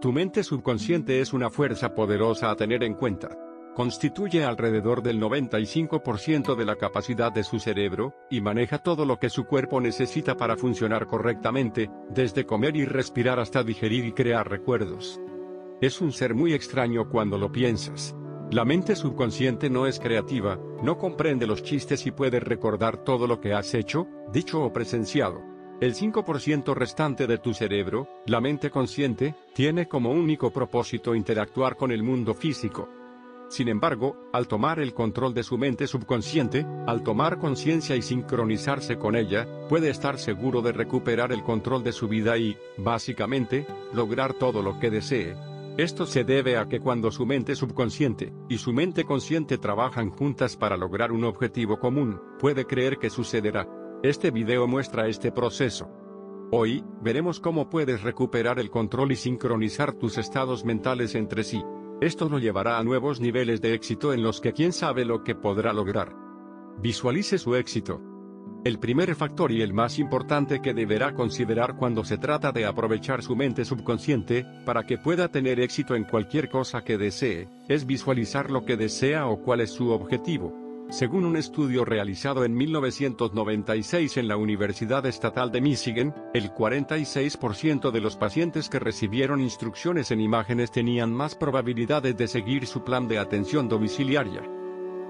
Tu mente subconsciente es una fuerza poderosa a tener en cuenta. Constituye alrededor del 95% de la capacidad de su cerebro, y maneja todo lo que su cuerpo necesita para funcionar correctamente, desde comer y respirar hasta digerir y crear recuerdos. Es un ser muy extraño cuando lo piensas. La mente subconsciente no es creativa, no comprende los chistes y puede recordar todo lo que has hecho, dicho o presenciado. El 5% restante de tu cerebro, la mente consciente, tiene como único propósito interactuar con el mundo físico. Sin embargo, al tomar el control de su mente subconsciente, al tomar conciencia y sincronizarse con ella, puede estar seguro de recuperar el control de su vida y, básicamente, lograr todo lo que desee. Esto se debe a que cuando su mente subconsciente y su mente consciente trabajan juntas para lograr un objetivo común, puede creer que sucederá. Este video muestra este proceso. Hoy, veremos cómo puedes recuperar el control y sincronizar tus estados mentales entre sí. Esto lo llevará a nuevos niveles de éxito en los que quién sabe lo que podrá lograr. Visualice su éxito. El primer factor y el más importante que deberá considerar cuando se trata de aprovechar su mente subconsciente, para que pueda tener éxito en cualquier cosa que desee, es visualizar lo que desea o cuál es su objetivo. Según un estudio realizado en 1996 en la Universidad Estatal de Michigan, el 46% de los pacientes que recibieron instrucciones en imágenes tenían más probabilidades de seguir su plan de atención domiciliaria.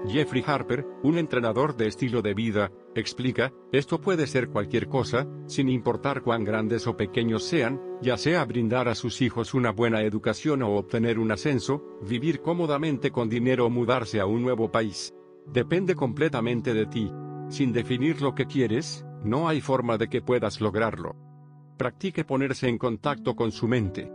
Jeffrey Harper, un entrenador de estilo de vida, explica, esto puede ser cualquier cosa, sin importar cuán grandes o pequeños sean, ya sea brindar a sus hijos una buena educación o obtener un ascenso, vivir cómodamente con dinero o mudarse a un nuevo país. Depende completamente de ti. Sin definir lo que quieres, no hay forma de que puedas lograrlo. Practique ponerse en contacto con su mente.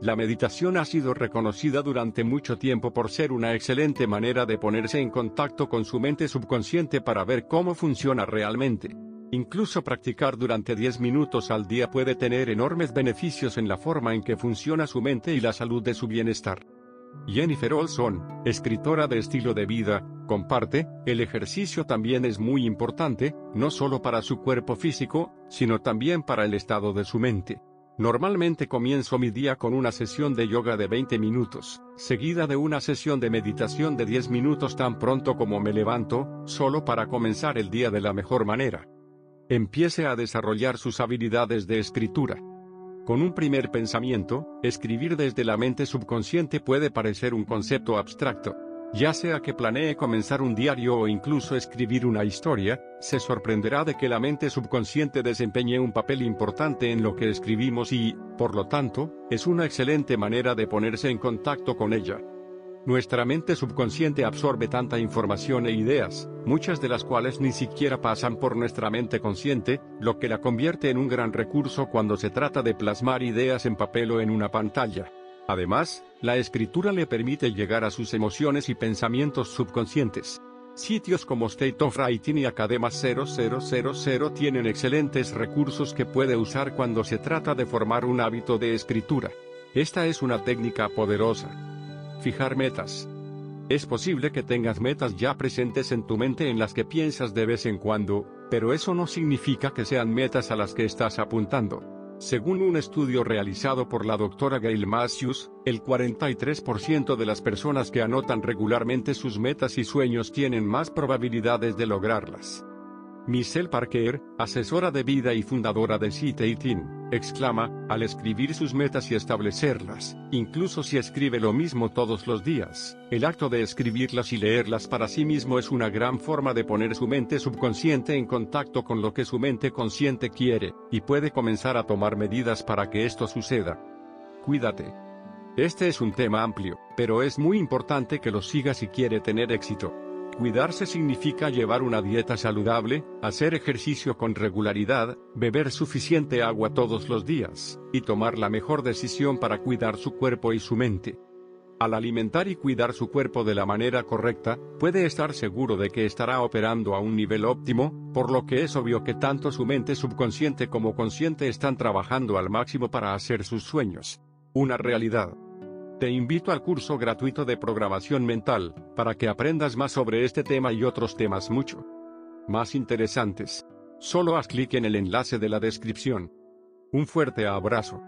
La meditación ha sido reconocida durante mucho tiempo por ser una excelente manera de ponerse en contacto con su mente subconsciente para ver cómo funciona realmente. Incluso practicar durante 10 minutos al día puede tener enormes beneficios en la forma en que funciona su mente y la salud de su bienestar. Jennifer Olson, escritora de estilo de vida, comparte, el ejercicio también es muy importante, no solo para su cuerpo físico, sino también para el estado de su mente. Normalmente comienzo mi día con una sesión de yoga de 20 minutos, seguida de una sesión de meditación de 10 minutos tan pronto como me levanto, solo para comenzar el día de la mejor manera. Empiece a desarrollar sus habilidades de escritura. Con un primer pensamiento, escribir desde la mente subconsciente puede parecer un concepto abstracto, ya sea que planee comenzar un diario o incluso escribir una historia, se sorprenderá de que la mente subconsciente desempeñe un papel importante en lo que escribimos y, por lo tanto, es una excelente manera de ponerse en contacto con ella. Nuestra mente subconsciente absorbe tanta información e ideas, muchas de las cuales ni siquiera pasan por nuestra mente consciente, lo que la convierte en un gran recurso cuando se trata de plasmar ideas en papel o en una pantalla. Además, la escritura le permite llegar a sus emociones y pensamientos subconscientes. Sitios como State of Writing y Academa 0000 tienen excelentes recursos que puede usar cuando se trata de formar un hábito de escritura. Esta es una técnica poderosa. Fijar metas. Es posible que tengas metas ya presentes en tu mente en las que piensas de vez en cuando, pero eso no significa que sean metas a las que estás apuntando. Según un estudio realizado por la doctora Gail Matthews, el 43% de las personas que anotan regularmente sus metas y sueños tienen más probabilidades de lograrlas. Michelle Parker, asesora de vida y fundadora de Team, exclama, al escribir sus metas y establecerlas, incluso si escribe lo mismo todos los días, el acto de escribirlas y leerlas para sí mismo es una gran forma de poner su mente subconsciente en contacto con lo que su mente consciente quiere, y puede comenzar a tomar medidas para que esto suceda. Cuídate. Este es un tema amplio, pero es muy importante que lo sigas si quiere tener éxito. Cuidarse significa llevar una dieta saludable, hacer ejercicio con regularidad, beber suficiente agua todos los días, y tomar la mejor decisión para cuidar su cuerpo y su mente. Al alimentar y cuidar su cuerpo de la manera correcta, puede estar seguro de que estará operando a un nivel óptimo, por lo que es obvio que tanto su mente subconsciente como consciente están trabajando al máximo para hacer sus sueños una realidad. Te invito al curso gratuito de programación mental, para que aprendas más sobre este tema y otros temas mucho más interesantes. Solo haz clic en el enlace de la descripción. Un fuerte abrazo.